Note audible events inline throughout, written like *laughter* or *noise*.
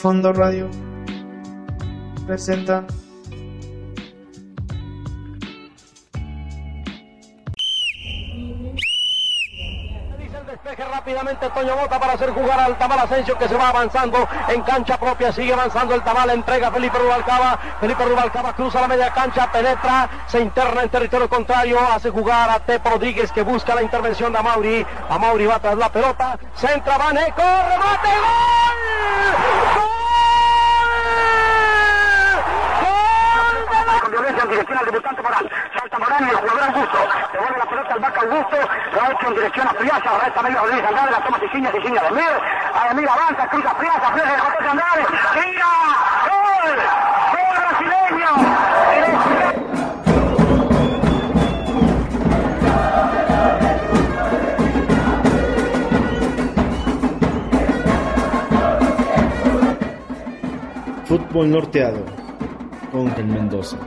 Fondo Radio presenta. Despeje rápidamente Toño Bota para hacer jugar al Tamal Asensio que se va avanzando en cancha propia, sigue avanzando el Tamal, entrega Felipe Rubalcaba, Felipe Rubalcaba cruza la media cancha, penetra, se interna en territorio contrario, hace jugar a Tepo Rodríguez que busca la intervención de Amauri, Amauri va tras la pelota, centra, Vaneco, remate, gol, con violencia en dirección al debutante Morán. Salta Morán y el jugador Augusto. Devuelve la pelota al vaca Augusto. Lo ha hecho en dirección a Friaza. Resta medio Rodríguez Andrade. La toma Siciña, Siciña de Emir. A Emir avanza, cruza Friaza. Friaza de José Andrade. ¡Tira! ¡Gol! ¡Gol brasileño! Fútbol Norteado con Ángel Mendoza.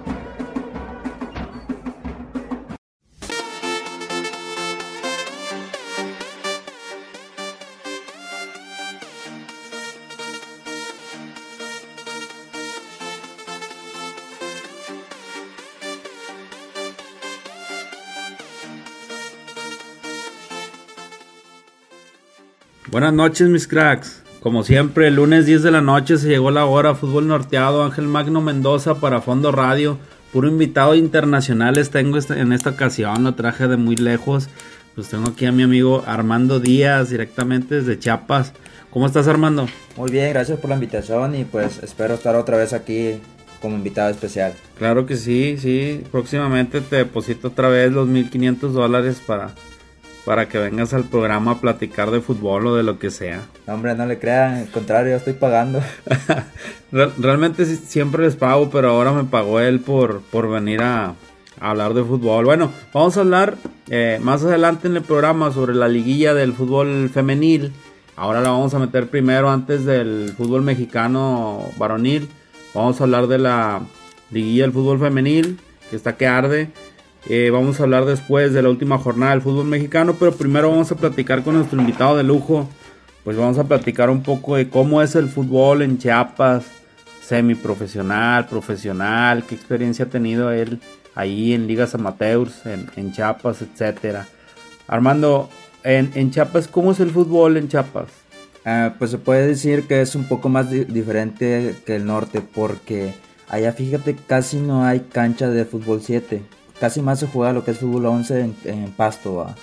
Buenas noches mis cracks. Como siempre, el lunes 10 de la noche se llegó la hora Fútbol Norteado, Ángel Magno Mendoza para Fondo Radio. Puro invitado internacionales tengo este- en esta ocasión, lo traje de muy lejos. Pues tengo aquí a mi amigo Armando Díaz, directamente desde Chiapas. ¿Cómo estás Armando? Muy bien, gracias por la invitación y pues espero estar otra vez aquí como invitado especial. Claro que sí, sí. Próximamente te deposito otra vez los 1500 dólares para, para que vengas al programa a platicar de fútbol o de lo que sea. No, hombre, no le crean, al contrario, yo estoy pagando. *laughs* Real- Realmente siempre les pago, pero ahora me pagó él por, por venir a, a hablar de fútbol. Bueno, vamos a hablar eh, más adelante en el programa sobre la liguilla del fútbol femenil. Ahora la vamos a meter primero antes del fútbol mexicano varonil. Vamos a hablar de la liguilla del fútbol femenil, que está que arde. Eh, vamos a hablar después de la última jornada del fútbol mexicano, pero primero vamos a platicar con nuestro invitado de lujo. Pues vamos a platicar un poco de cómo es el fútbol en Chiapas, semiprofesional, profesional, qué experiencia ha tenido él ahí en ligas amateurs, en, en Chiapas, etcétera. Armando, en, Chiapas, ¿cómo es el fútbol en Chiapas? Ah, pues se puede decir que es un poco más di- diferente que el norte porque allá fíjate casi no hay cancha de fútbol 7. Casi más se juega lo que es fútbol 11 en, en pasto, ¿va?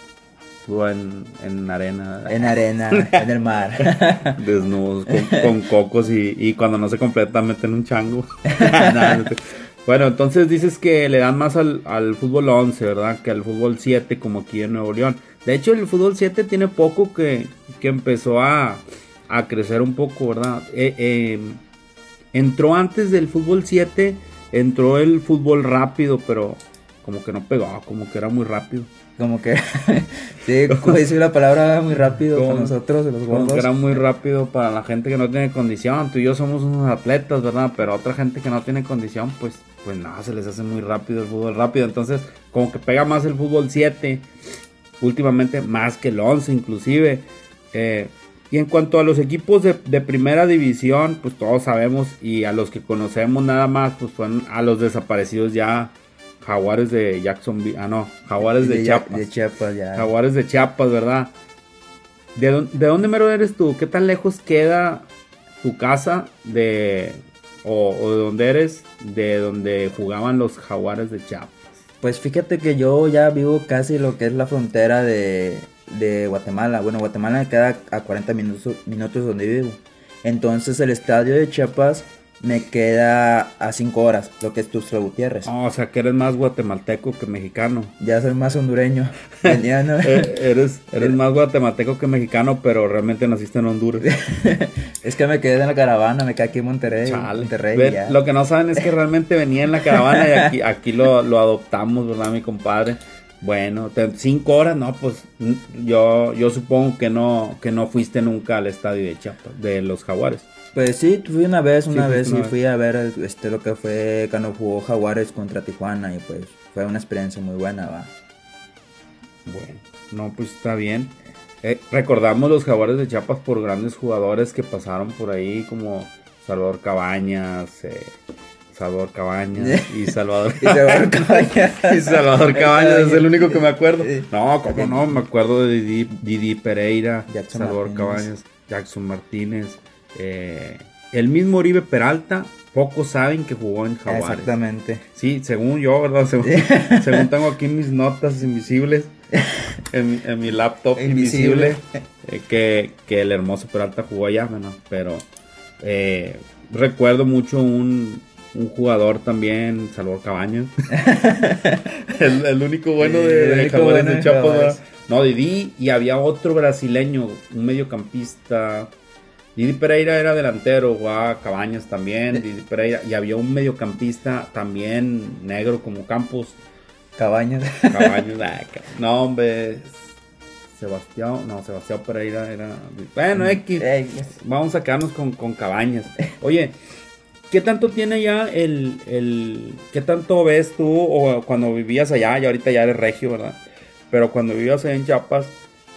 En, en arena, en arena, en el mar. *laughs* desnudos, con, con cocos y, y cuando no se completa meten un chango. *laughs* Bueno, entonces dices que le dan más al, al fútbol 11, ¿verdad? Que al fútbol 7 como aquí en Nuevo León. De hecho, el fútbol 7 tiene poco que, que empezó a, a crecer un poco, ¿verdad? Eh, eh, entró antes del fútbol 7, entró el fútbol rápido, pero como que no pegó, como que era muy rápido. Como que, *laughs* sí, como dice la palabra muy rápido Como- para nosotros, los Como gordos. que era muy rápido para la gente que no tiene condición. Tú y yo somos unos atletas, ¿verdad? Pero otra gente que no tiene condición, pues, pues nada, se les hace muy rápido el fútbol rápido. Entonces, como que pega más el fútbol 7, últimamente más que el 11 inclusive. Eh, y en cuanto a los equipos de, de primera división, pues todos sabemos y a los que conocemos nada más, pues son a los desaparecidos ya. Jaguares de Jacksonville, ah no, Jaguares de, de, Chiapas. de Chiapas, ya. Jaguares de Chiapas, ¿verdad? ¿De, dónde- ¿De dónde mero eres tú? ¿Qué tan lejos queda tu casa de... o, o de dónde eres? De donde jugaban los Jaguares de Chiapas. Pues fíjate que yo ya vivo casi lo que es la frontera de, de Guatemala. Bueno, Guatemala me queda a 40 minutos, minutos donde vivo. Entonces el estadio de Chiapas me queda a 5 horas, lo que es Tuxtla Gutiérrez. Oh, o sea que eres más guatemalteco que mexicano. Ya soy más hondureño. *laughs* ¿no? Eh, eres, eres más guatemalteco que mexicano, pero realmente naciste en Honduras. *laughs* es que me quedé en la caravana, me quedé aquí en Monterrey. Chale. Monterrey Ve, ya. Lo que no saben es que realmente venía en la caravana y aquí, *laughs* aquí lo, lo adoptamos, ¿verdad, mi compadre? Bueno, cinco horas, no, pues yo, yo supongo que no, que no fuiste nunca al estadio de Chiapas, de los Jaguares. Pues sí, fui una vez, una vez y fui a ver este lo que fue cuando jugó Jaguares contra Tijuana y pues fue una experiencia muy buena, va. Bueno, no, pues está bien. Eh, recordamos los Jaguares de Chiapas por grandes jugadores que pasaron por ahí, como Salvador Cabañas, eh, Salvador Cabañas *laughs* y Salvador, Y Salvador Cabañas. *laughs* y Salvador Cabañas es el único que me acuerdo. No, cómo no, me acuerdo de Didi, Didi Pereira, Jackson Salvador Martínez. Cabañas, Jackson Martínez, eh, el mismo Oribe Peralta. Pocos saben que jugó en Jaguares. Exactamente. Sí, según yo, ¿verdad? Según, *laughs* *laughs* según tengo aquí mis notas invisibles en, mi- en mi laptop invisible, Invisible. eh, que, que el hermoso Peralta jugó allá, ¿no? Pero eh, recuerdo mucho un, un jugador también, Salvador Cabañas. *laughs* el, el único bueno de, de Jaguares bueno de. ¿verdad? No, Didi, y había otro brasileño, un mediocampista. Didi Pereira era delantero, jugaba Cabañas también, Didi Pereira, y había un mediocampista también negro como Campos, Cabañas. Cabañas, *laughs* ah, no hombre, Sebastián, no, Sebastián Pereira era, bueno, X, Ey, vamos a quedarnos con, con Cabañas. Oye, ¿qué tanto tiene ya el, el, qué tanto ves tú o cuando vivías allá, y ahorita ya eres regio, ¿verdad? Pero cuando vivías allá en Chiapas,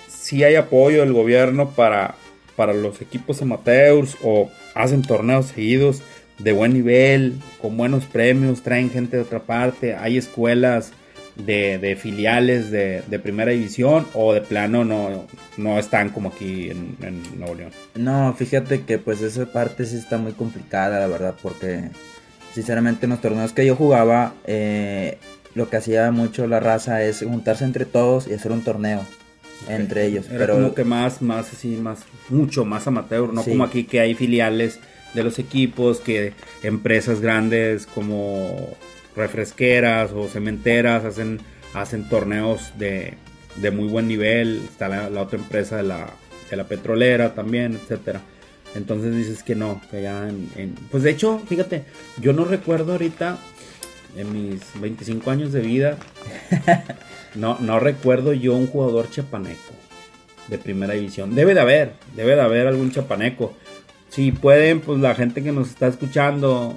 si hay apoyo del gobierno para, para los equipos amateurs o hacen torneos seguidos de buen nivel, con buenos premios, traen gente de otra parte, hay escuelas de, filiales de, de primera división o de plano no, no están como aquí en, en Nuevo León. No, fíjate que pues esa parte sí está muy complicada, la verdad, porque sinceramente en los torneos que yo jugaba, eh, lo que hacía mucho la raza es juntarse entre todos y hacer un torneo entre ellos. Era pero como que más, más así, más, mucho más amateur, no Sí. como aquí que hay filiales de los equipos, que empresas grandes como refresqueras o cementeras hacen, hacen torneos de, de muy buen nivel. Está la, la otra empresa de la, de la petrolera también, etcétera. Entonces dices que no, que ya en, en- Pues de hecho, fíjate, yo no recuerdo ahorita, en mis 25 años de vida, *laughs* no, no recuerdo yo un jugador chapaneco de primera división. Debe de haber, debe de haber algún chapaneco. Si pueden, pues la gente que nos está escuchando,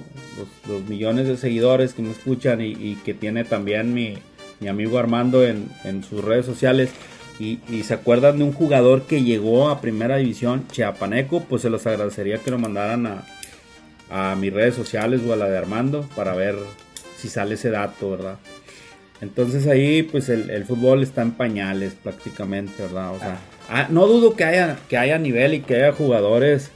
los, millones de seguidores que me escuchan y, que tiene también mi, mi amigo Armando en, en sus redes sociales, y, y se acuerdan de un jugador que llegó a primera división, chiapaneco, pues se los agradecería que lo mandaran a, a mis redes sociales o a la de Armando para ver si sale ese dato, ¿verdad? Entonces ahí pues el, fútbol está en pañales prácticamente, ¿verdad? O sea, ah, no dudo que haya, que haya nivel y que haya jugadores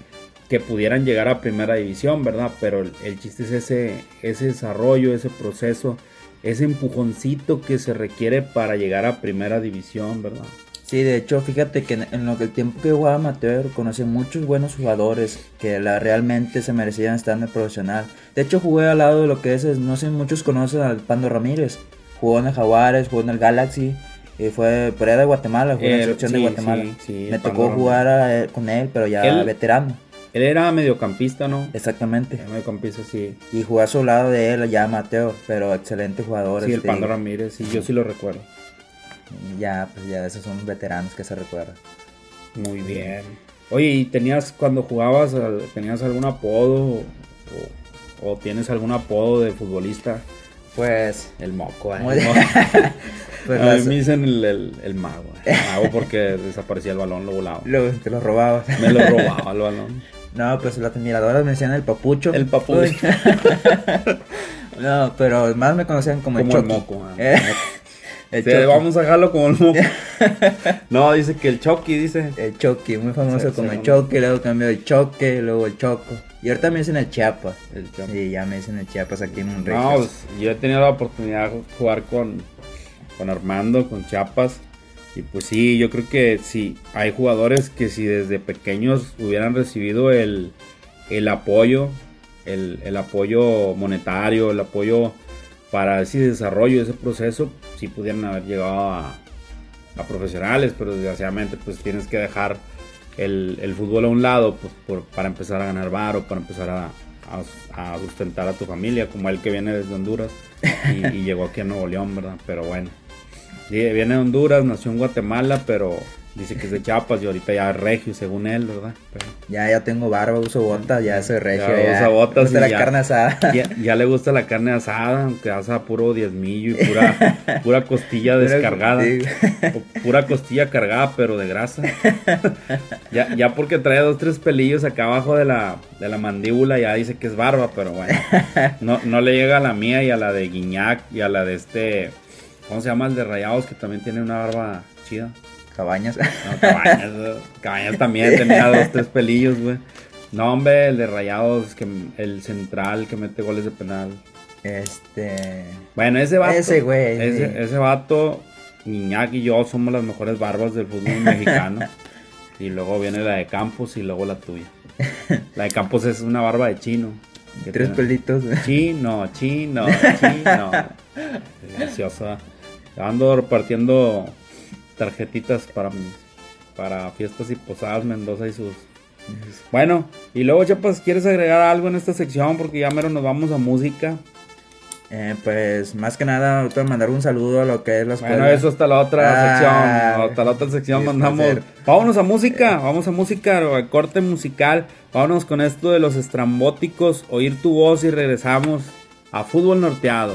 que pudieran llegar a primera división, ¿verdad? Pero el, chiste es ese, ese desarrollo, ese proceso, ese empujoncito que se requiere para llegar a primera división, ¿verdad? Sí, de hecho, fíjate que en, lo que el tiempo que jugaba amateur conocí muchos buenos jugadores que la, realmente se merecían estar en el profesional. De hecho, jugué al lado de lo que es- no sé, muchos conocen al Pando Ramírez. Jugó en el Jaguares, jugó en el Galaxy. Y fue por allá de Guatemala, jugó en la Eh, selección de Guatemala. sí, sí, Me tocó jugar a él- con él, pero ya Él- veterano. Él era mediocampista, ¿no? Exactamente. Era mediocampista, sí. Y jugué a su lado de él, ya amateur, pero excelente jugador. Sí, el este, Pando Ramírez, sí, yo sí lo recuerdo. Ya, pues ya esos son veteranos que se recuerdan. Muy bien. Oye, ¿y tenías cuando jugabas, tenías algún apodo o, o tienes algún apodo de futbolista? Pues, El moco, ¿eh? El *laughs* moco. pues a mí me dicen el, el- el mago. ¿eh? El mago porque desaparecía el balón, lo volaba. lo- te los robabas. Me lo robaba el balón. No, pues las admiradoras me decían el papucho. El papucho. *laughs* No, pero más me conocían como, Como el moco. ¿eh? Eh, *laughs* el Sí, Chucky. vamos a dejarlo como el moco. No, dice que el Chucky, dice. El Chucky, muy famoso Sí, como sí, el. Chucky, luego cambió el Choque, luego el Choco. Y ahorita me dicen el Chiapas. El Chiapas. Sí, ya me dicen el Chiapas aquí en un No, pues, yo he tenido la oportunidad de jugar con, con Armando, con Chiapas. Y pues sí, yo creo que sí, hay jugadores que si desde pequeños hubieran recibido el, el apoyo, el, el apoyo monetario, el apoyo para ese desarrollo, ese proceso, sí pudieran haber llegado a, a profesionales, pero desgraciadamente pues tienes que dejar el, el fútbol a un lado pues, por- para empezar a ganar varo, para empezar a, a- sustentar a tu familia, como él que viene desde Honduras y, llegó aquí a Nuevo León, ¿verdad? Pero bueno, viene de Honduras, nació en Guatemala, pero Dice que es de Chiapas y ahorita ya es regio, según él, ¿verdad? Pero Ya, ya tengo barba, uso botas, ya soy regio. Ya usa botas Me gusta y la ya- carne asada. *laughs* ya, ya le gusta la carne asada, aunque asa puro diezmillo y pura, *laughs* pura costilla descargada. O Pura costilla cargada, pero de grasa. ya, ya porque trae dos, tres pelillos acá abajo de la, de la mandíbula, ya dice que es barba, pero bueno. No, no le llega a la mía y a la de Guiñac y a la de este. ¿Cómo se llama? El de Rayados, que también tiene una barba chida. Cabañas. No, Cabañas, *laughs* Cabañas también tenía dos, tres pelillos, güey. No, hombre, el de Rayados, que el central que mete goles de penal. Este. Bueno, ese vato. Ese güey, Ese, sí. ese vato, Iñaki y yo somos las mejores barbas del fútbol *laughs* mexicano. y luego viene la de Campos y luego la tuya. La de Campos es una barba de chino. Tres tiene- pelitos. Chino, chino, *laughs* chino. Graciosa. Ando repartiendo tarjetitas para para fiestas y posadas Mendoza y sus. Bueno, y luego Chapas, ¿quieres agregar algo en esta sección? Porque ya mero nos vamos a música. Eh, pues más que nada, ahorita mandar un saludo a lo que es la escuela. Bueno, eso hasta la otra Ah, sección. Hasta la otra sección mandamos. placer. Vámonos a música. Vamos a música, a corte musical. Vámonos con esto de los estrambóticos. Oír tu voz y regresamos a fútbol norteado.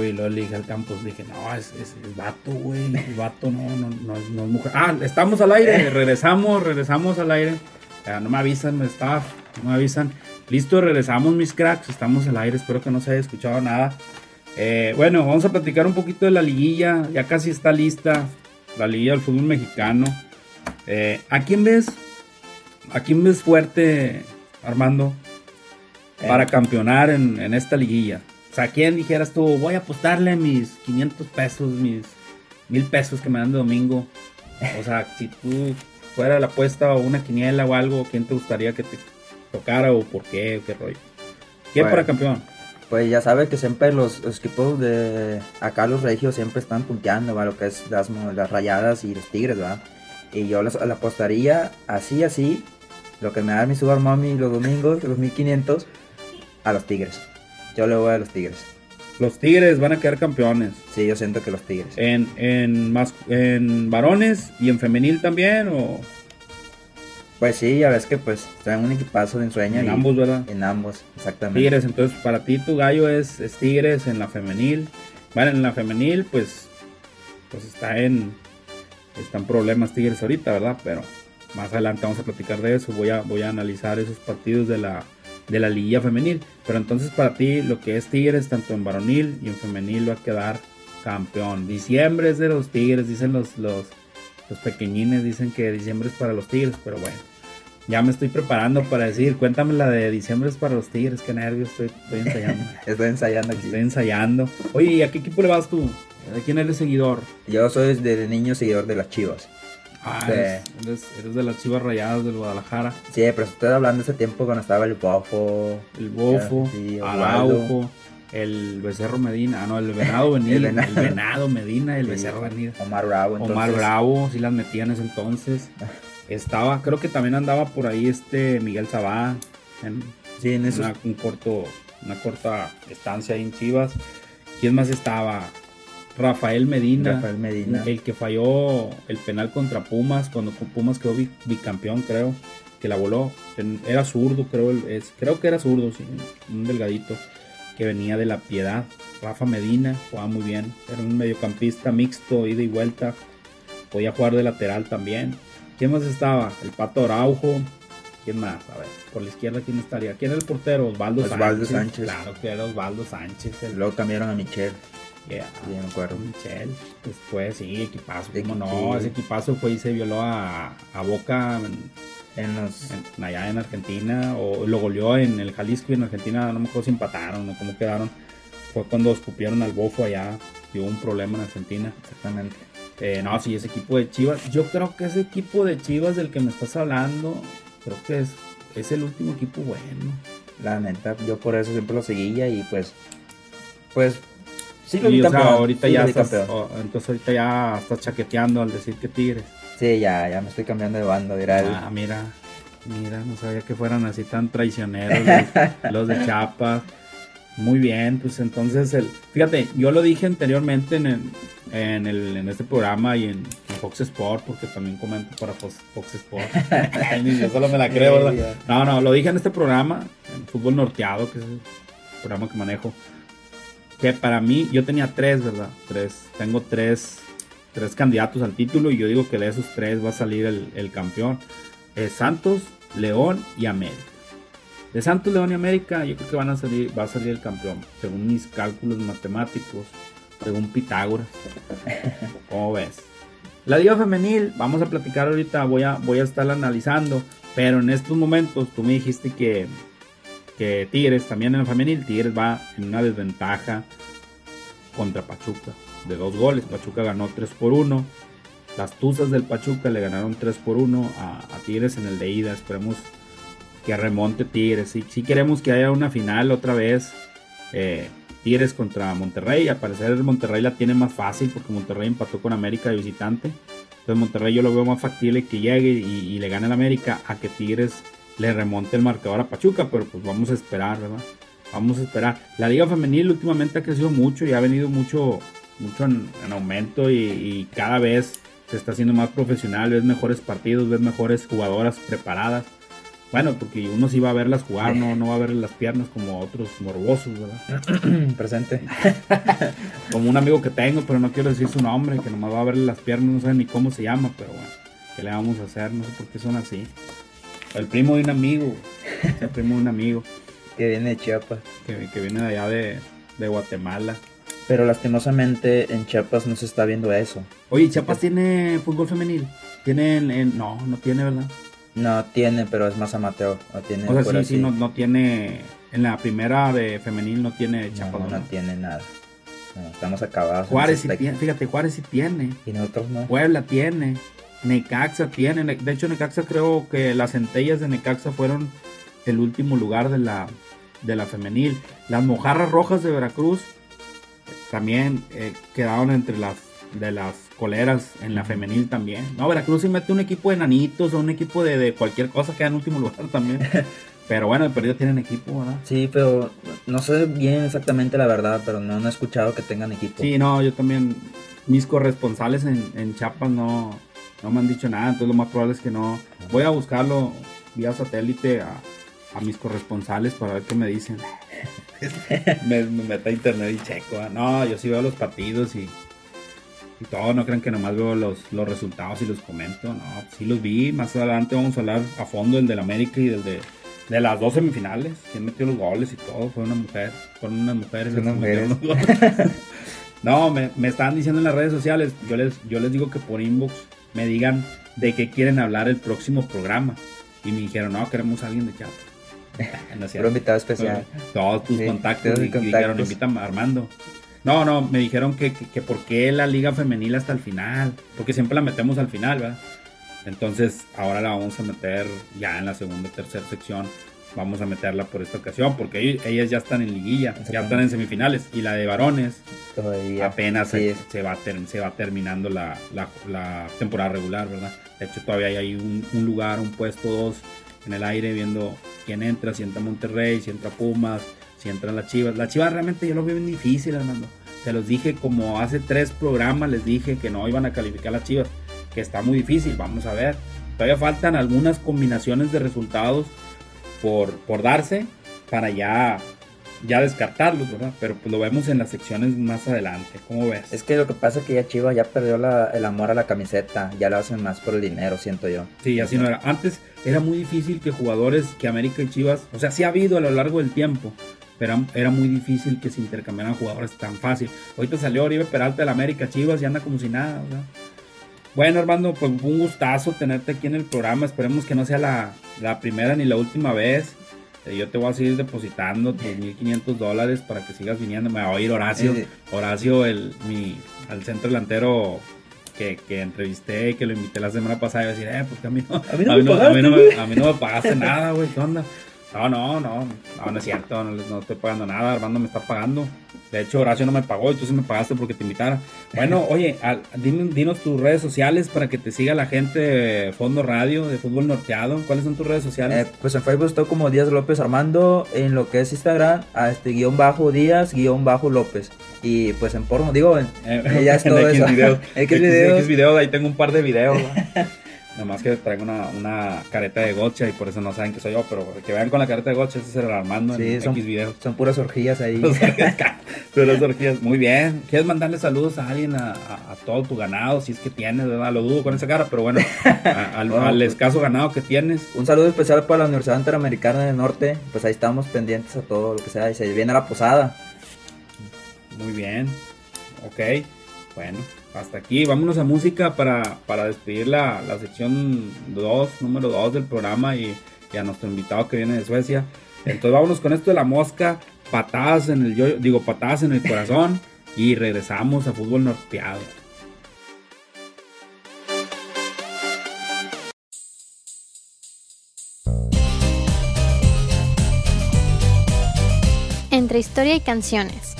Güey, luego le dije al campus, dije, no, es, es, es vato, güey, es vato, no, no, no, es- no es mujer. Ah, estamos al aire, *laughs* regresamos, regresamos al aire. No me avisan, me staff, no me avisan. Listo, regresamos, mis cracks, estamos al aire, espero que no se haya escuchado nada. Eh, bueno, vamos a platicar un poquito de la liguilla, ya casi está lista la liguilla del fútbol mexicano. Eh, ¿A quién ves? ¿A quién ves fuerte, Armando, para campeonar en, en esta liguilla? O sea, ¿quién dijeras tú, voy a apostarle mis 500 pesos, mis 1000 pesos que me dan de domingo? O sea, si tú fuera la apuesta o una quiniela o algo, ¿quién te gustaría que te tocara o por qué o qué rollo? ¿Quién Bueno. para campeón? Pues ya sabes que siempre los, los equipos de acá los regios siempre están punteando, ¿va? lo que es las, las rayadas y los tigres, ¿va? Y yo le apostaría así, así, lo que me da mi Sugar Mommy los domingos, los 1500, a los tigres. Yo le voy a los tigres. Los Tigres van a quedar campeones. Sí, yo siento que los tigres. En, en, mas- en varones y en femenil también o Pues sí, ya ves que pues traen un equipazo de ensueño. en y- ambos, ¿verdad? En ambos, exactamente. Tigres, entonces para ti tu gallo es, es Tigres en la femenil. Bueno, en la femenil pues pues está en están problemas Tigres ahorita, ¿verdad? Pero más adelante vamos a platicar de eso. Voy a voy a analizar esos partidos de la de la liguilla femenil. Pero entonces para ti lo que es Tigres tanto en varonil y en femenil va a quedar campeón. Diciembre es de los Tigres, dicen los los los pequeñines dicen que diciembre es para los Tigres, pero bueno. Ya me estoy preparando para decir, cuéntame la de diciembre es para los Tigres, qué nervios estoy, estoy ensayando. *laughs* Estoy ensayando aquí. estoy ensayando. Oye, ¿y a qué equipo le vas tú? ¿De quién eres seguidor? Yo soy de niño seguidor de las chivas. Ah, Sí. eres, eres- eres de las Chivas Rayadas del Guadalajara. Sí, pero estoy hablando de ese tiempo cuando estaba el bofo. El Bofo, Sí. Araujo, el Becerro Medina. Ah, no, el Venado *laughs* Medina. El el, Venado. venado. Medina, el Sí, Becerro Medina. Omar Bravo. Omar entonces- Bravo, sí las metía en ese entonces. *laughs* Estaba, creo que también andaba por ahí este Miguel Sabá. En, Sí, en una, un corto, una corta estancia ahí en Chivas. ¿Quién más estaba? Rafael Medina, Rafael Medina. el que falló el penal contra Pumas, cuando Pumas quedó bi- bicampeón, creo, que la voló. Era zurdo, creo, es, creo que era zurdo, sí, un delgadito que venía de la piedad. Rafa Medina jugaba muy bien, era un mediocampista mixto, ida y vuelta, podía jugar de lateral también. ¿Quién más estaba? El Pato Araujo, ¿Quién más? A ver, por la izquierda, ¿quién estaría? ¿Quién era el portero? Osvaldo, Osvaldo Sánchez. Sánchez. Claro que era Osvaldo Sánchez. El, Luego cambiaron a Michelle. Yeah. Sí, me acuerdo. Michel. Después, sí, equipazo. ¿Cómo no? Ese equipazo fue y se violó a, a Boca en, En los. en- allá en Argentina. O lo goleó en el Jalisco y en Argentina. No me acuerdo si empataron o cómo quedaron. Fue cuando escupieron al bofo allá. Y hubo un problema en Argentina. Exactamente. Eh, no, sí, ese equipo de Chivas. Yo creo que ese equipo de Chivas del que me estás hablando, creo que es, es el último equipo bueno. La neta, yo por eso siempre lo seguía y pues. Pues. Sí, lo y, vi o sea, campeón. ahorita sí, ya estás, campeón. oh, entonces ahorita ya estás chaqueteando al decir que Tigres. Sí, ya, ya me estoy cambiando de bando. Dirá el- Ah, mira, mira, no sabía que fueran así tan traicioneros los, *laughs* los de Chiapas. Muy bien, pues entonces, el, fíjate, yo lo dije anteriormente en, el- en, el, en este programa y en, en Fox Sport, porque también comento para Fox, Fox Sport. *laughs* Yo solo me la creo, ¿verdad? No, no, lo dije en este programa, en Fútbol Norteado, que es el programa que manejo. Que para mí, yo tenía tres, ¿verdad? Tres, tengo tres, tres candidatos al título y yo digo que de esos tres va a salir el, campeón. Es Santos, León y América. De Santos, León y América, yo creo que van a salir, va a salir el campeón, según mis cálculos matemáticos, según Pitágoras. *laughs* ¿Cómo ves? La Liga Femenil, vamos a platicar ahorita, voy a, voy a estar analizando, pero en estos momentos tú me dijiste que, que Tigres, también en el femenil, Tigres va en una desventaja contra Pachuca de dos goles. Pachuca ganó 3 por 1. Las Tuzas del Pachuca le ganaron 3 por 1 a, Tigres en el de ida. Esperemos que remonte Tigres. Si, si queremos que haya una final otra vez, eh, Tigres contra Monterrey. Al parecer Monterrey la tiene más fácil porque Monterrey empató con América de visitante. Entonces Monterrey yo lo veo más factible que llegue y, y le gane al América a que Tigres le remonte el marcador a Pachuca. Pero pues vamos a esperar, ¿verdad? Vamos a esperar. La liga femenil últimamente ha crecido mucho y ha venido mucho, mucho en, en aumento y, y cada vez se está haciendo más profesional. Ves mejores partidos, ves mejores jugadoras preparadas. Bueno, porque uno sí va a verlas jugar, no, no va a ver las piernas como otros morbosos, ¿verdad? *clears throat* Presente. *laughs* Como un amigo que tengo, pero no quiero decir su nombre, que nomás va a ver las piernas, no sé ni cómo se llama, pero bueno, ¿qué le vamos a hacer? No sé por qué son así. El primo de un amigo, el primo de un amigo Que viene de Chiapas. que, que viene de allá de, de Guatemala. Pero lastimosamente en Chiapas no se está viendo eso. Oye, Chiapas tiene fútbol femenil. Tiene en, no, no tiene, ¿verdad? No tiene, pero es más amateur. No tiene O sea, sí, así. sí, no, no tiene. En la primera de femenil no tiene No, Chiapas. no, ¿verdad? tiene nada. No, estamos acabados. Juárez sí tiene, fíjate, Juárez sí tiene. Y nosotros no. Puebla tiene. Necaxa tiene. Ne- De hecho, Necaxa creo que las centellas de Necaxa fueron el último lugar de la, de la femenil. Las mojarras rojas de Veracruz eh, también eh, quedaron entre las de las coleras en la femenil también. No, Veracruz sí mete un equipo de nanitos o un equipo de, de cualquier cosa queda en último lugar *laughs* también. *laughs* Pero bueno, de perdido tienen equipo, ¿verdad? Sí, pero no sé bien exactamente la verdad, pero no, no he escuchado que tengan equipo. Sí, no, yo también. Mis corresponsales en, en Chiapas no, no me han dicho nada, entonces lo más probable es que no. Voy a buscarlo vía satélite a, a mis corresponsales para ver qué me dicen. *laughs* me, me meto a internet y checo. ¿ah? No, yo sí veo los partidos y, y todo. No crean que nomás veo los, los resultados y los comento. No, sí los vi. Más adelante vamos a hablar a fondo del del América y del de, de las dos semifinales. Quién metió los goles y todo. Fue una mujer. Fueron unas mujeres. Unas que metieron mujeres. los goles. *laughs* No, me, me estaban diciendo en las redes sociales, yo les, yo les digo que por inbox me digan de qué quieren hablar el próximo programa. Y me dijeron, no, queremos a alguien de chat. *laughs* No cierto. invitado especial. Todos tus Sí, contactos. Y, dijeron, contactos. invita a Armando. No, no, me dijeron que, que, que por qué la liga femenil hasta el final. Porque siempre la metemos al final, ¿verdad? Entonces, ahora la vamos a meter ya en la segunda y tercera sección. Vamos a meterla por esta ocasión, porque ellas ya están en liguilla, ya están en semifinales. Y la de varones, Todavía. apenas Sí, se, se va ter- se va terminando la, la- la temporada regular, ¿verdad? De hecho, todavía hay un, un lugar, un puesto, dos en el aire viendo quién entra, si entra Monterrey, si entra Pumas, si entra la Chivas. La Chivas realmente yo lo veo bien difícil, Armando. Se los dije como hace tres programas, les dije que no iban a calificar las Chivas, que está muy difícil, vamos a ver. Todavía faltan algunas combinaciones de resultados por, por darse para ya ya descartarlos, ¿verdad? Pero pues lo vemos en las secciones más adelante. ¿Cómo ves? Es que lo que pasa es que ya Chivas ya perdió la- el amor a la camiseta. Ya lo hacen más por el dinero, siento yo. Sí, así no era. Antes era muy difícil que jugadores que América y Chivas, o sea, sí ha habido a lo largo del tiempo, pero era- muy difícil que se intercambiaran jugadores tan fácil. Ahorita salió Oribe Peralta del América Chivas y anda como si nada, sea. Bueno, Armando, pues un gustazo tenerte aquí en el programa. Esperemos que no sea la, la primera ni la última vez. Eh, Yo te voy a seguir depositando tus 1500 dólares para que sigas viniendo. Me va a ir Horacio. Eh. Horacio, el, mi, al centro delantero que, que entrevisté, que lo invité la semana pasada. Y a decir, eh, pues que a mí no, A mí no a mí no, a mí no a mí no me pagaste nada, güey. ¿Qué onda? No, no, no, no, no es cierto, no, no estoy pagando nada, Armando me está pagando. De hecho, Horacio no me pagó y tú sí me pagaste porque te invitara. Bueno, *laughs* oye, al- din- dinos tus redes sociales para que te siga la gente de Fondo Radio, de Fútbol Norteado. ¿Cuáles son tus redes sociales? Eh, pues en Facebook estoy como Díaz López Armando. En lo que es Instagram, a este guion bajo Díaz, guion bajo López. Y pues en porno, digo, en- Eh, ya *laughs* es todo en X eso. videos. *laughs* X X videos. X videos, ahí tengo un par de videos. ¿No? Nomás que traigo una, una careta de gocha y por eso no saben que soy yo, pero que vean con la careta de gocha, ese es el Armando Sí, en son- X videos. son puras orgías ahí. *laughs* Pero las *laughs* orgías, muy bien. ¿Quieres mandarle saludos a alguien, a, a- a todo tu ganado, si es que tienes, ¿verdad? Lo dudo con esa cara, pero bueno, *laughs* a- al, Bueno, al pues- escaso ganado que tienes. Un saludo especial para la Universidad Interamericana del Norte. Pues ahí estamos pendientes a todo lo que sea. Y se viene la posada. Muy bien. Ok. Bueno, hasta aquí. Vámonos a música para, para despedir la, la sección 2, número 2 del programa y, y a nuestro invitado que viene de Suecia. Entonces vámonos con esto de la mosca, patadas en el yo, digo patadas en el corazón y regresamos a fútbol norteado. Entre historia y canciones.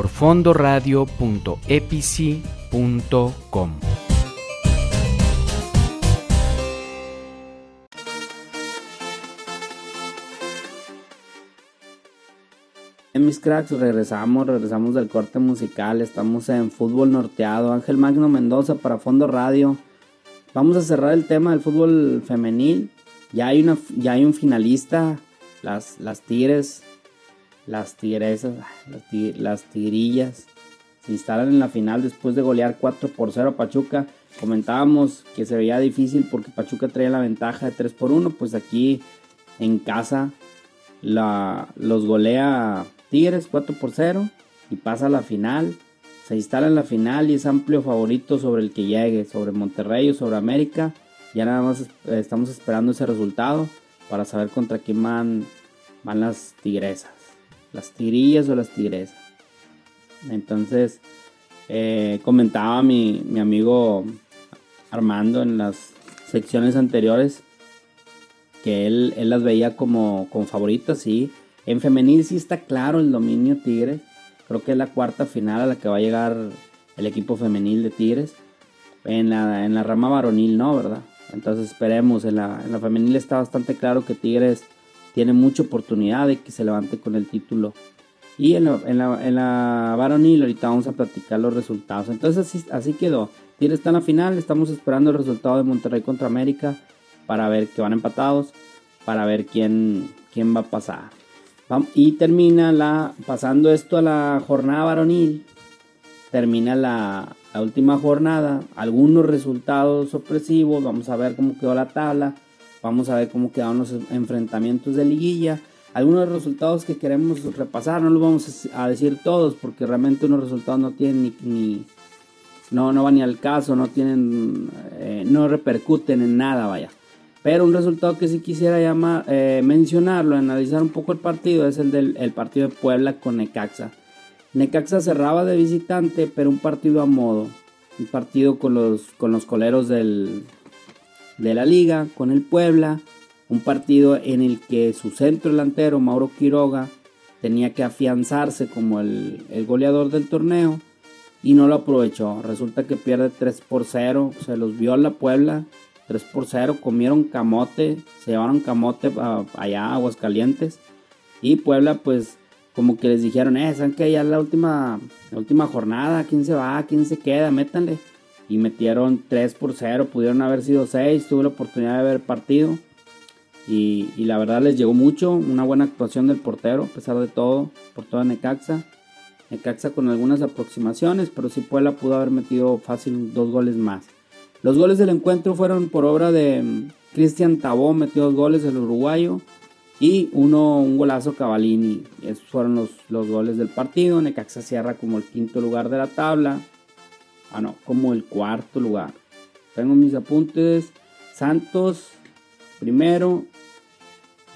Por fondoradio.epici.com. Mis cracks regresamos, regresamos del corte musical, estamos en fútbol norteado, Ángel Magno Mendoza para Fondo Radio. Vamos a cerrar el tema del fútbol femenil. Ya hay una ya hay un finalista, las las Tigres, las Tigresas, las, ti- las Tigrillas se instalan en la final después de golear 4 por 0 a Pachuca. Comentábamos que se veía difícil porque Pachuca traía la ventaja de 3 por 1, pues aquí en casa la, los golea Tigres 4 por 0 y pasa a la final. Se instala en la final y es amplio favorito sobre el que llegue, sobre Monterrey o sobre América. Ya nada más eh, estamos esperando ese resultado para saber contra quién van, van las tigresas. Las tigrillas o las tigresas. Entonces, eh, comentaba mi, mi amigo Armando en las secciones anteriores que él, él las veía como, como favoritas, sí. En femenil sí está claro el dominio Tigres. Creo que es la cuarta final a la que va a llegar el equipo femenil de Tigres. En la, en la rama varonil no, ¿verdad? Entonces esperemos. En la, en la femenil está bastante claro que Tigres tiene mucha oportunidad de que se levante con el título. Y en la, en la, en la varonil ahorita vamos a platicar los resultados. Entonces así, así quedó. Tigres está en la final. Estamos esperando el resultado de Monterrey contra América para ver que van empatados, para ver quién, quién va a pasar. Y termina la, pasando esto a la jornada varonil, termina la, la última jornada, algunos resultados sorpresivos, vamos a ver cómo quedó la tabla, vamos a ver cómo quedaron los enfrentamientos de liguilla, algunos resultados que queremos repasar, no los vamos a decir todos porque realmente unos resultados no tienen ni, no, no van ni al caso, no tienen, eh, no repercuten en nada, vaya. Pero un resultado que sí quisiera llamar, eh, mencionarlo, analizar un poco el partido, es el del el partido de Puebla con Necaxa. Necaxa cerraba de visitante, pero un partido a modo. Un partido con los, con los coleros del, de la liga, con el Puebla. Un partido en el que su centro delantero, Mauro Quiroga, tenía que afianzarse como el, el goleador del torneo y no lo aprovechó. Resulta que pierde 3 por 0, se los vio a la Puebla 3 por 0, comieron camote, se llevaron camote allá Aguascalientes y Puebla pues como que les dijeron, eh, ¿saben que ya es la última, la última jornada? ¿Quién se va? ¿Quién se queda? Métanle. Y metieron 3 por 0, pudieron haber sido 6, tuve la oportunidad de ver partido. Y, la verdad les llegó mucho, una buena actuación del portero, a pesar de todo, por toda Necaxa. Necaxa con algunas aproximaciones, pero sí Puebla pudo haber metido fácil dos goles más. Los goles del encuentro fueron por obra de mm, Cristian Tabó, metió dos goles el uruguayo. Y uno, un golazo Cavalini. Esos fueron los, los goles del partido. Necaxa cierra como el quinto lugar de la tabla. Ah, no, como el cuarto lugar. Tengo mis apuntes. Santos primero.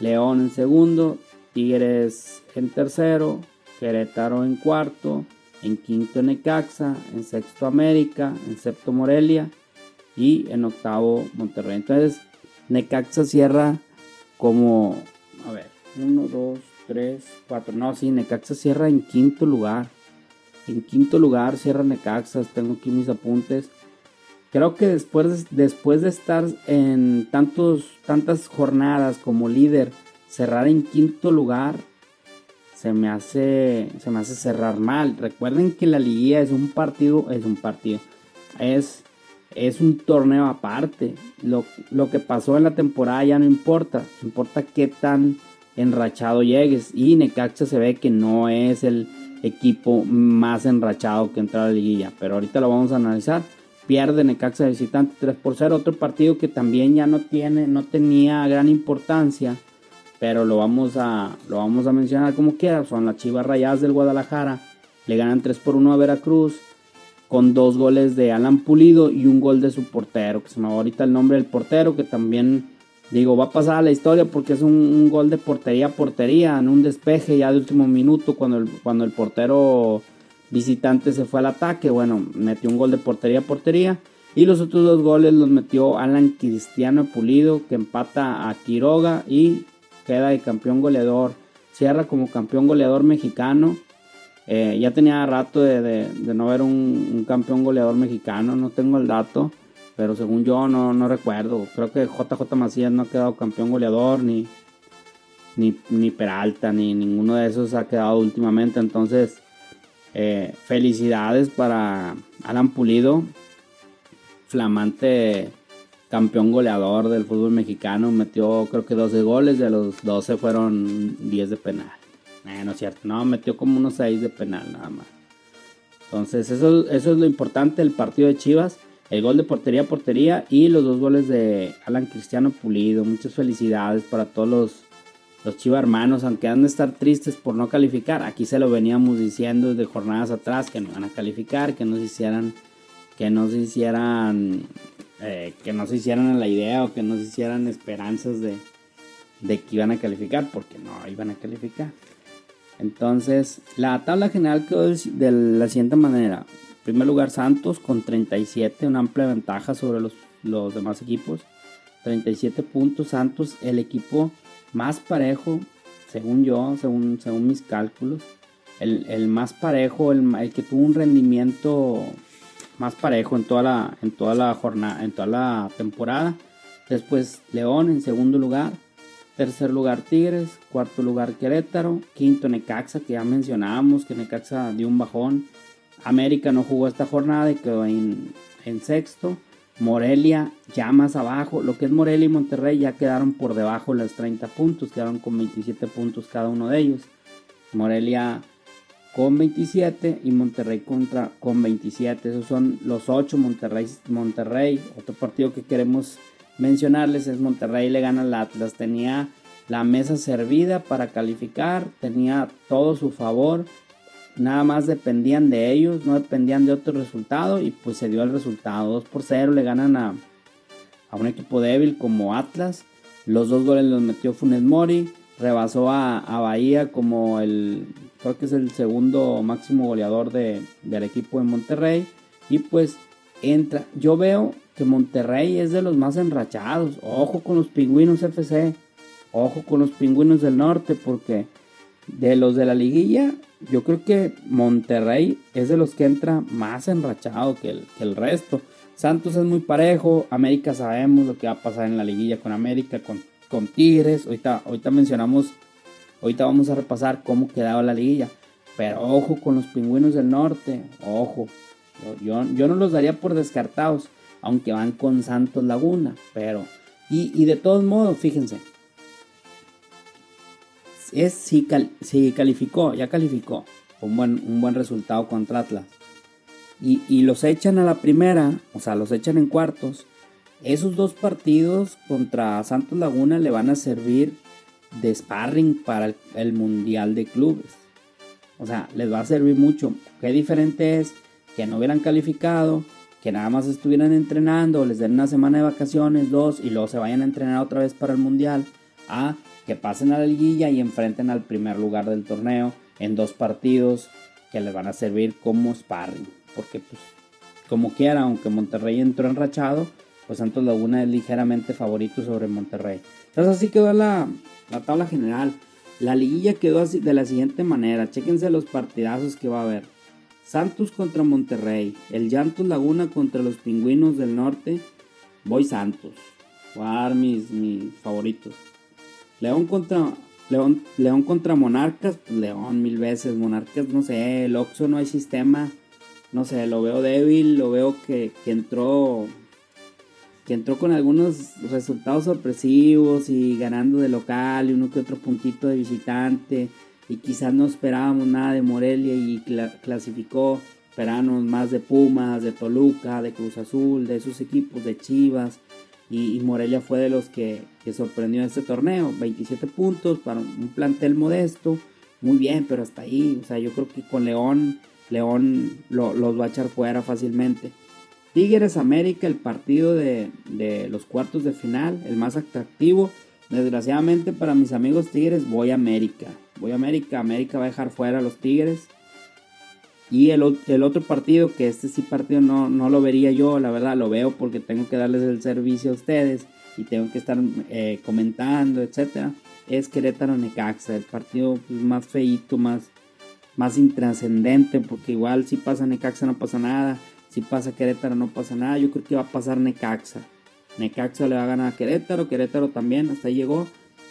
León en segundo. Tigres en tercero. Querétaro en cuarto. En quinto Necaxa. En sexto América. En séptimo Morelia. Y en octavo Monterrey. Entonces Necaxa cierra como a ver, 1, 2, 3, 4. No, sí, Necaxa cierra en quinto lugar. En quinto lugar cierra Necaxa. Tengo aquí mis apuntes. Creo que después, después de estar en tantos, tantas jornadas como líder, cerrar en quinto lugar se me hace, se me hace cerrar mal. Recuerden que la liguilla es un partido, es un partido. Es es un torneo aparte. Lo, lo, que pasó en la temporada ya no importa. Importa qué tan enrachado llegues. Y Necaxa se ve que no es el equipo más enrachado que entra a la liguilla. Pero ahorita lo vamos a analizar. Pierde Necaxa visitante 3 por 0. Otro partido que también ya no tiene, no tenía gran importancia. Pero lo vamos a, lo vamos a mencionar como quiera. Son las Chivas Rayadas del Guadalajara. Le ganan 3 por 1 a Veracruz con dos goles de Alan Pulido y un gol de su portero, que se me va ahorita el nombre del portero, que también digo, va a pasar la historia porque es un, gol de portería a portería, en un despeje ya de último minuto, cuando el, cuando el portero visitante se fue al ataque, bueno, metió un gol de portería a portería. Y los otros dos goles los metió Alan Cristiano Pulido, que empata a Quiroga y queda de campeón goleador. Cierra como campeón goleador mexicano eh, ya tenía rato de, no ver un, campeón goleador mexicano, no tengo el dato, pero según yo no, no recuerdo. Creo que JJ Macías no ha quedado campeón goleador, ni, ni, Peralta, ni ninguno de esos ha quedado últimamente. Entonces, eh, felicidades para Alan Pulido, flamante campeón goleador del fútbol mexicano. Metió creo que 12 goles, de los 12 fueron 10 de penal. Eh, no es cierto, no, metió como unos 6 de penal nada más. Entonces, eso, eso es lo importante del partido de Chivas. El gol de portería a portería y los dos goles de Alan Cristiano Pulido. Muchas felicidades para todos los, los Chivas hermanos, aunque han de estar tristes por no calificar. Aquí se lo veníamos diciendo desde jornadas atrás que no van a calificar, que no se hicieran, que no se hicieran, eh, que no se hicieran a la idea o que no se hicieran esperanzas de, de que iban a calificar, porque no iban a calificar. Entonces, la tabla general quedó de la siguiente manera. Primer lugar, Santos con 37, una amplia ventaja sobre los, los demás equipos. 37 puntos, Santos, el equipo más parejo, según yo, según, según mis cálculos. El, más parejo, el, el, que tuvo un rendimiento más parejo en toda la, en toda la jornada, en toda la temporada. Después León en segundo lugar. Tercer lugar Tigres, cuarto lugar Querétaro, quinto Necaxa, que ya mencionábamos que Necaxa dio un bajón. América no jugó esta jornada y quedó en, sexto. Morelia ya más abajo. Lo que es Morelia y Monterrey ya quedaron por debajo de los 30 puntos. Quedaron con 27 puntos cada uno de ellos. Morelia con 27 y Monterrey contra con 27. Esos son los 8 Monterrey. Monterrey, otro partido que queremos mencionarles es Monterrey le gana al Atlas. Tenía la mesa servida para calificar, tenía todo su favor. Nada más dependían de ellos, no dependían de otro resultado y pues se dio el resultado. 2 por 0 le ganan a, a un equipo débil como Atlas. Los dos goles los metió Funes Mori. Rebasó a, a Bahía como el, creo que es el segundo máximo goleador de, del equipo de Monterrey. Y pues entra, yo veo que Monterrey es de los más enrachados. Ojo con los pingüinos FC. ojo con los pingüinos del norte porque de los de la liguilla, yo creo que Monterrey es de los que entra más enrachado que el, que el resto. Santos es muy parejo, América sabemos lo que va a pasar en la liguilla con América, con, con Tigres. Ahorita, mencionamos, ahorita vamos a repasar cómo quedaba la liguilla. Pero ojo con los pingüinos del norte, ojo. Yo, yo, no los daría por descartados, aunque van con Santos Laguna. Pero, y, y de todos modos, fíjense, es si, calificó, ya calificó. Un buen, un buen resultado contra Atlas. Y, y, los echan a la primera, o sea, los echan en cuartos. Esos dos partidos contra Santos Laguna le van a servir de sparring para el, el Mundial de Clubes. O sea, les va a servir mucho. Qué diferente es que no hubieran calificado, que nada más estuvieran entrenando, les den una semana de vacaciones, dos, y luego se vayan a entrenar otra vez para el Mundial, a que pasen a la liguilla y enfrenten al primer lugar del torneo en dos partidos que les van a servir como sparring. Porque pues como quiera, aunque Monterrey entró enrachado, pues Santos Laguna es ligeramente favorito sobre Monterrey. Entonces así quedó la, la tabla general. La liguilla quedó así de la siguiente manera. Chéquense los partidazos que va a haber. Santos contra Monterrey. El Llantos Laguna contra los Pingüinos del Norte. Voy Santos. Voy a dar mis, mis favoritos. León contra León, León contra Monarcas, pues León mil veces, Monarcas, no sé, el Oxxo no hay sistema, no sé, lo veo débil, lo veo que, que entró que entró con algunos resultados sorpresivos y ganando de local y uno que otro puntito de visitante y quizás no esperábamos nada de Morelia y clasificó, esperábamos más de Pumas, de Toluca, de Cruz Azul, de esos equipos, de Chivas, y, Morelia fue de los que, sorprendió en este torneo. 27 puntos para un plantel modesto. Muy bien, pero hasta ahí. O sea, yo creo que con León, León los va a echar fuera fácilmente. Tigres América, el partido de, de, los cuartos de final, el más atractivo. Desgraciadamente para mis amigos Tigres, voy a América. Voy a América. América va a dejar fuera a los Tigres. Y el, otro partido, que este sí partido no, no lo vería yo, la verdad, lo veo porque tengo que darles el servicio a ustedes y tengo que estar eh, comentando, etcétera, es Querétaro Necaxa, el partido pues, más feito, más, más intrascendente, porque igual si pasa Necaxa no pasa nada, si pasa Querétaro no pasa nada, yo creo que va a pasar Necaxa. Necaxa le va a ganar a Querétaro, Querétaro también, hasta ahí llegó.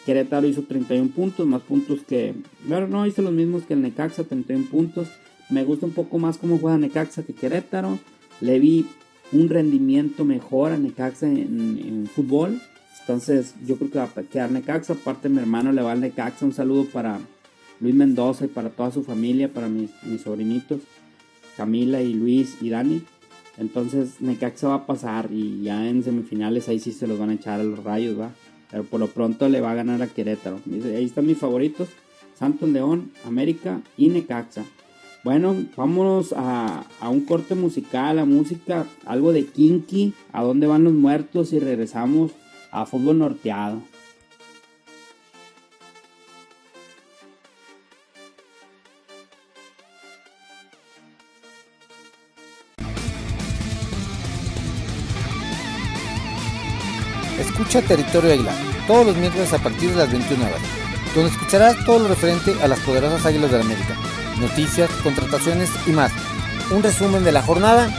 Querétaro hizo 31 puntos, más puntos que. Bueno, no hizo los mismos que el Necaxa, 31 puntos. Me gusta un poco más cómo juega Necaxa que Querétaro. Le vi un rendimiento mejor a Necaxa en, fútbol. Entonces yo creo que va a quedar Necaxa. Aparte mi hermano le va al Necaxa. Un saludo para Luis Mendoza y para toda su familia, para mis, mis sobrinitos, Camila y Luis y Dani. Entonces Necaxa va a pasar y ya en semifinales ahí sí se los van a echar a los rayos, va. Pero por lo pronto le va a ganar a Querétaro. Ahí están mis favoritos. Santos León, América y Necaxa. Bueno, vámonos a, un corte musical, a música, algo de Kinky, a dónde van los muertos y regresamos a fútbol norteado. Escucha Territorio Águila todos los miércoles a partir de las 21 horas, donde escucharás todo lo referente a las poderosas Águilas de la América noticias, contrataciones y más. Un resumen de la jornada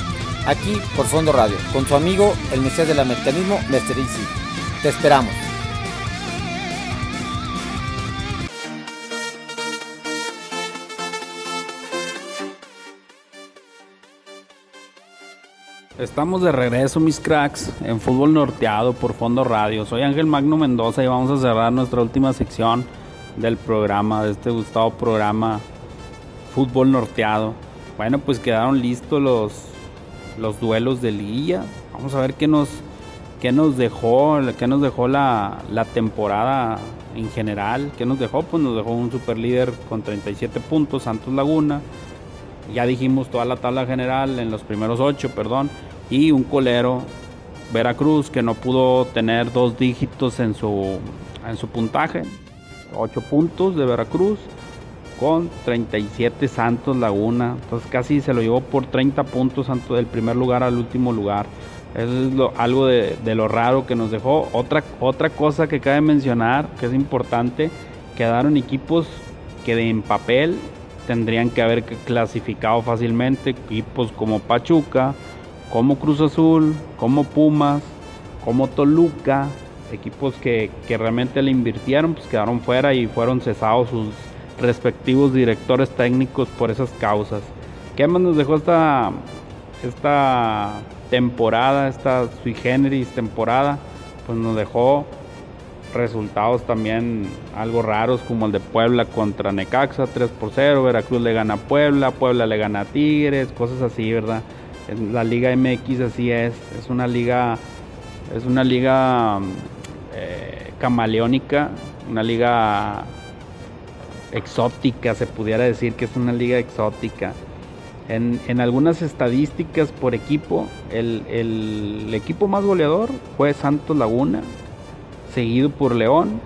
aquí por Fondo Radio, con su amigo el Mesías del Americanismo, Mr. Easy. Te esperamos. Estamos de regreso, mis cracks, en fútbol norteado por Fondo Radio. Soy Ángel Magno Mendoza y vamos a cerrar nuestra última sección del programa, de este gustado programa fútbol norteado. Bueno, pues quedaron listos los, los duelos de liguilla. Vamos a ver qué nos, qué nos dejó, qué nos dejó la, la temporada en general. ¿Qué nos dejó? Pues nos dejó un super líder con 37 puntos, Santos Laguna. Ya dijimos toda la tabla general en los primeros 8, perdón. Y un colero, Veracruz, que no pudo tener dos dígitos en su, en su puntaje. 8 puntos de Veracruz con 37 Santos Laguna. Entonces casi se lo llevó por 30 puntos Santos del primer lugar al último lugar. Eso es algo de, de lo raro que nos dejó. Otra, otra cosa que cabe mencionar, que es importante, quedaron equipos que de, en papel tendrían que haber clasificado fácilmente. Equipos como Pachuca, como Cruz Azul, como Pumas, como Toluca. Equipos que, que realmente le invirtieron, pues quedaron fuera y fueron cesados sus respectivos directores técnicos por esas causas. ¿Qué más nos dejó esta, esta temporada, esta sui generis temporada? Pues nos dejó resultados también algo raros como el de Puebla contra Necaxa 3 por 0, Veracruz le gana a Puebla, Puebla le gana a Tigres, cosas así, ¿verdad? En La Liga MX así es, es una liga es una liga eh, camaleónica, una liga exótica, se pudiera decir que es una liga exótica. En, en algunas estadísticas por equipo, el, el equipo más goleador fue Santos Laguna, seguido por León,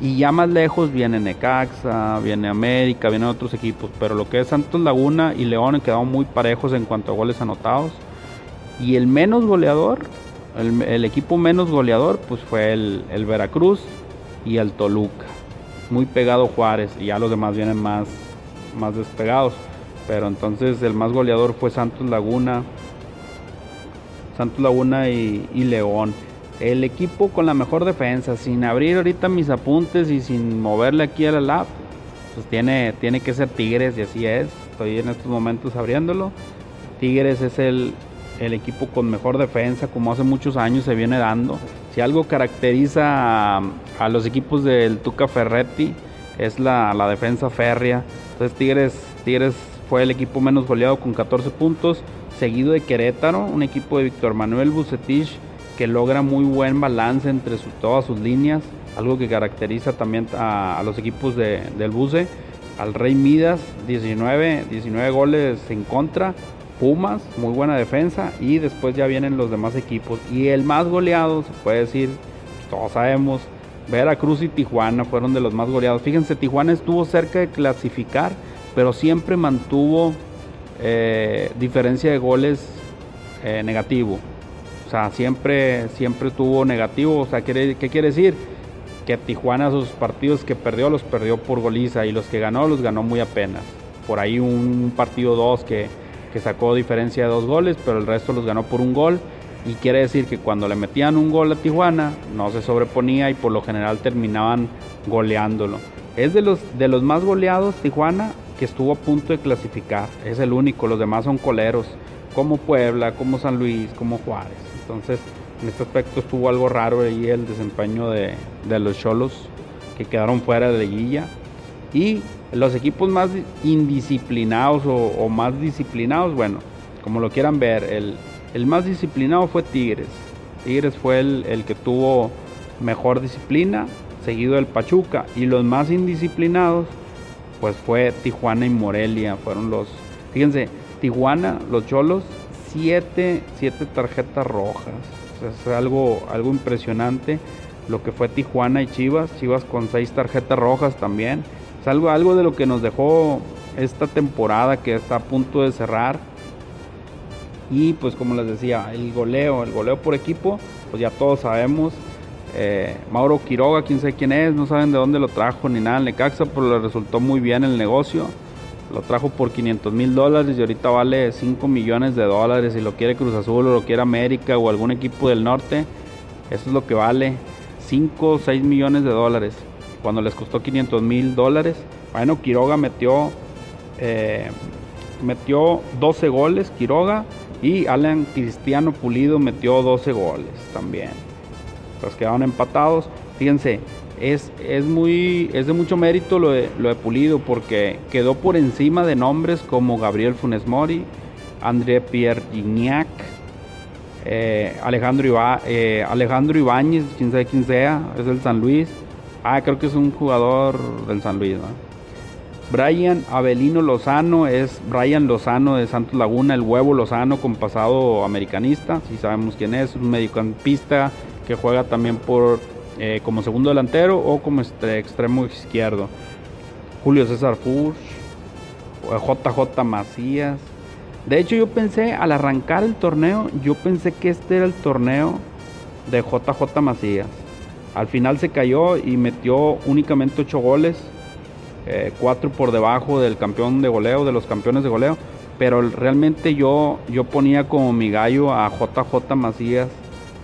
y ya más lejos viene Necaxa, viene América, vienen otros equipos, pero lo que es Santos Laguna y León quedaron muy parejos en cuanto a goles anotados. Y el menos goleador, el, el equipo menos goleador, pues fue el, el Veracruz y el Toluca. Muy pegado Juárez, y ya los demás vienen más, más despegados. Pero entonces el más goleador fue Santos Laguna, Santos Laguna y, León. El equipo con la mejor defensa, sin abrir ahorita mis apuntes y sin moverle aquí a la lab, pues tiene, tiene que ser Tigres y así es. Estoy en estos momentos abriéndolo. Tigres es el, el equipo con mejor defensa, como hace muchos años se viene dando. Si algo caracteriza a, los equipos del Tuca Ferretti es la, la defensa férrea. Entonces Tigres, Tigres fue el equipo menos goleado con 14 puntos, seguido de Querétaro, un equipo de Víctor Manuel Bucetich que logra muy buen balance entre todas sus líneas, algo que caracteriza también a, a los equipos de- del Buce. Al Rey Midas, 19, 19 goles en contra. Pumas, muy buena defensa. Y después ya vienen los demás equipos. Y el más goleado, se puede decir, todos sabemos, Veracruz y Tijuana fueron de los más goleados. Fíjense, Tijuana estuvo cerca de clasificar, pero siempre mantuvo eh, diferencia de goles eh, negativo. O sea, siempre, siempre tuvo negativo. O sea, ¿quiere- ¿qué quiere decir? Que Tijuana sus partidos que perdió los perdió por goliza y los que ganó los ganó muy apenas. Por ahí un partido dos que, que sacó diferencia de dos goles, pero el resto los ganó por un gol. Y quiere decir que cuando le metían un gol a Tijuana, no se sobreponía y por lo general terminaban goleándolo. Es de los, de los más goleados Tijuana que estuvo a punto de clasificar. Es el único, los demás son coleros, como Puebla, como San Luis, como Juárez. Entonces, en este aspecto estuvo algo raro ahí el desempeño de, los Cholos que quedaron fuera de liguilla. Y los equipos más indisciplinados o, más disciplinados, bueno, como lo quieran ver, el, el más disciplinado fue Tigres. Tigres fue el, el que tuvo mejor disciplina, seguido del Pachuca. Y los más indisciplinados, pues fue Tijuana y Morelia. Fueron los. Fíjense, Tijuana, los Cholos, siete, siete tarjetas rojas. Es algo, algo impresionante lo que fue Tijuana y Chivas. Chivas con seis tarjetas rojas también. Es algo, de lo que nos dejó esta temporada que está a punto de cerrar. Y pues como les decía, el goleo, el goleo por equipo, pues ya todos sabemos. Eh, Mauro Quiroga, quién sabe quién es, no saben de dónde lo trajo ni nada en Necaxa, pero le resultó muy bien el negocio. Lo trajo por 500 mil dólares y ahorita vale 5 millones de dólares. Si lo quiere Cruz Azul o lo quiere América o algún equipo del norte, eso es lo que vale 5 o 6 millones de dólares. Cuando les costó 500 mil dólares. Bueno, Quiroga metió, eh, metió 12 goles, Quiroga. Y Alan Cristiano Pulido metió 12 goles también. Pues quedaron empatados. Fíjense, es, es, muy, es de mucho mérito lo de, lo de Pulido porque quedó por encima de nombres como Gabriel Funes Mori, André Pierre Gignac, eh, Alejandro, Iba, eh, Alejandro Ibáñez, quién sea, es del San Luis. Ah, creo que es un jugador del San Luis. ¿no? Brian Avelino Lozano es Brian Lozano de Santos Laguna, el huevo Lozano con pasado americanista, si sabemos quién es, un mediocampista que juega también por eh, como segundo delantero o como extremo izquierdo. Julio César Furch, JJ Macías, De hecho, yo pensé, al arrancar el torneo, yo pensé que este era el torneo de JJ Macías. Al final se cayó y metió únicamente 8 goles, 4 por debajo del campeón de goleo, de los campeones de goleo. Pero realmente yo, yo ponía como mi gallo a JJ Macías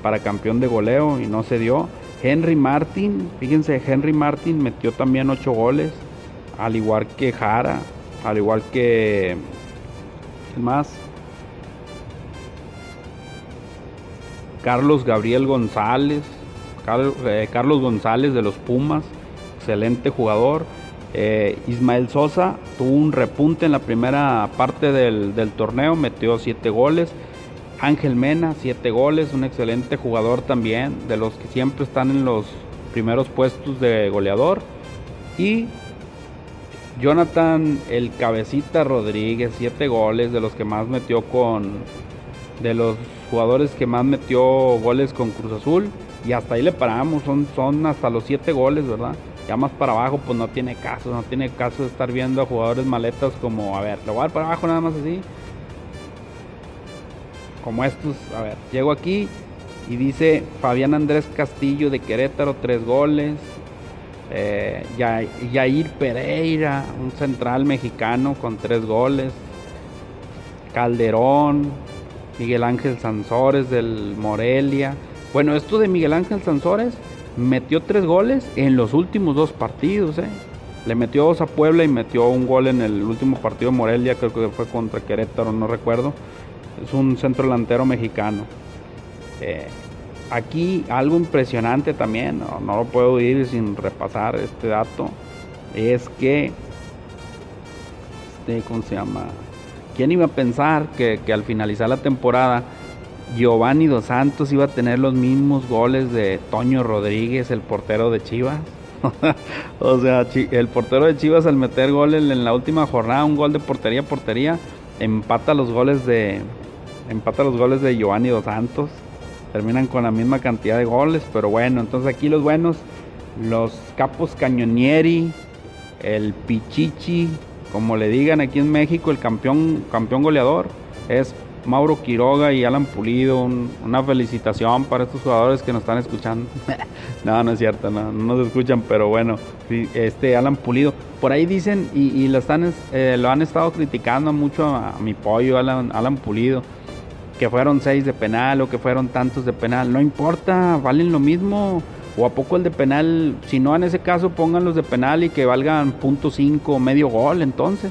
para campeón de goleo y no se dio. Henry Martin, fíjense, Henry Martin metió también 8 goles, al igual que Jara, al igual que... más? Carlos Gabriel González, eh, Carlos González de los Pumas, excelente jugador. Eh, Ismael Sosa tuvo un repunte en la primera parte del, del torneo, metió 7 goles. Ángel Mena, 7 goles, un excelente jugador también, de los que siempre están en los primeros puestos de goleador. Y Jonathan el Cabecita Rodríguez, 7 goles, de los que más metió con. De los jugadores que más metió goles con Cruz Azul. Y hasta ahí le paramos, son, son hasta los 7 goles, ¿verdad? Ya más para abajo, pues no tiene caso, no tiene caso de estar viendo a jugadores maletas como, a ver, lo voy a dar para abajo nada más así como estos. A ver, llego aquí y dice Fabián Andrés Castillo de Querétaro, tres goles. Eh, Yair Pereira, un central mexicano con tres goles. Calderón, Miguel Ángel Sansores del Morelia. Bueno, esto de Miguel Ángel Sansores metió tres goles en los últimos dos partidos. Eh. Le metió dos a Puebla y metió un gol en el último partido de Morelia, creo que fue contra Querétaro, no recuerdo es un centro delantero mexicano. Eh, aquí algo impresionante también, no, lo puedo ir sin repasar este dato, es que, este, ¿cómo se llama? ¿Quién iba a pensar que, al finalizar la temporada Giovanni Dos Santos iba a tener los mismos goles de Toño Rodríguez, el portero de Chivas? *laughs* o sea, el portero de Chivas al meter goles en la última jornada, un gol de portería a portería, empata los goles de, empata los goles de Giovanni Dos Santos. Terminan con la misma cantidad de goles, pero bueno, entonces aquí los buenos, los Capos Cañonieri, el Pichichi, como le digan aquí en México, el campeón, campeón goleador, es Mauro Quiroga y Alan Pulido. una felicitación para estos jugadores que nos están escuchando. *laughs* no, no es cierto, no, nos escuchan, pero bueno, este Alan Pulido. Por ahí dicen y, lo, están, eh, lo han estado criticando mucho a, mi pollo, Alan, Alan Pulido que fueron seis de penal o que fueron tantos de penal, no importa, valen lo mismo. O a poco el de penal, si no en ese caso pongan los de penal y que valgan punto cinco medio gol entonces.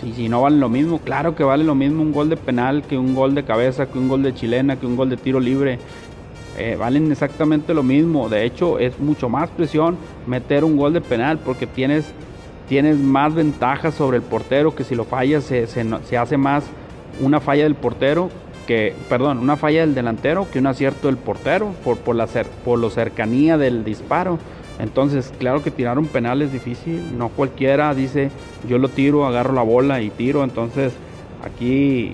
Si, si no valen lo mismo, claro que vale lo mismo un gol de penal que un gol de cabeza, que un gol de chilena, que un gol de tiro libre. Eh, valen exactamente lo mismo. De hecho, es mucho más presión meter un gol de penal porque tienes, tienes más ventajas sobre el portero que si lo fallas se, se, se hace más una falla del portero que, perdón, una falla del delantero que un acierto del portero por, por, la por la cercanía del disparo. Entonces, claro que tirar un penal es difícil, no cualquiera dice yo lo tiro, agarro la bola y tiro. Entonces, aquí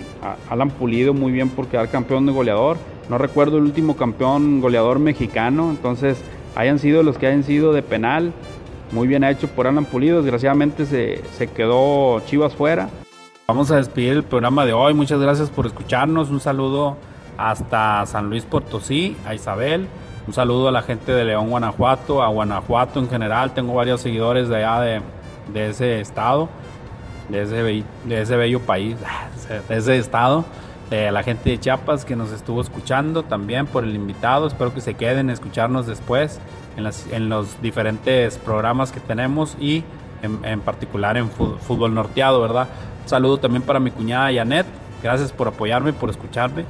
Alan Pulido muy bien por quedar campeón de goleador. No recuerdo el último campeón goleador mexicano, entonces hayan sido los que hayan sido de penal. Muy bien hecho por Alan Pulido, desgraciadamente se, se quedó Chivas fuera. Vamos a despedir el programa de hoy. Muchas gracias por escucharnos. Un saludo hasta San Luis Potosí, a Isabel. Un saludo a la gente de León, Guanajuato, a Guanajuato en general. Tengo varios seguidores de allá de, ese estado, de ese, bello país, *laughs* de ese estado. a la gente de Chiapas que nos estuvo escuchando también por el invitado. Espero que se queden a escucharnos después en, los diferentes programas que tenemos y en, particular en fútbol norteado, ¿verdad? saludo también para mi cuñada Janet. Gracias por apoyarme, por escucharme.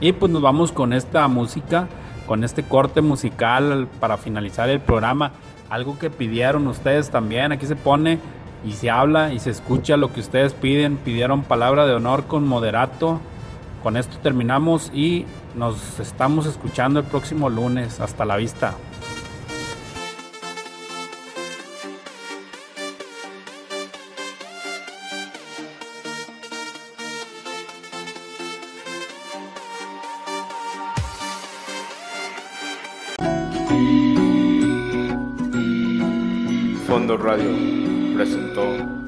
Y pues nos vamos con esta música, con este corte musical para finalizar el programa. Algo que pidieron ustedes también. Aquí se pone y se habla y se escucha lo que ustedes piden. Pidieron palabra de honor con moderato. Con esto terminamos y nos estamos escuchando el próximo lunes. Hasta la vista. Radio presentó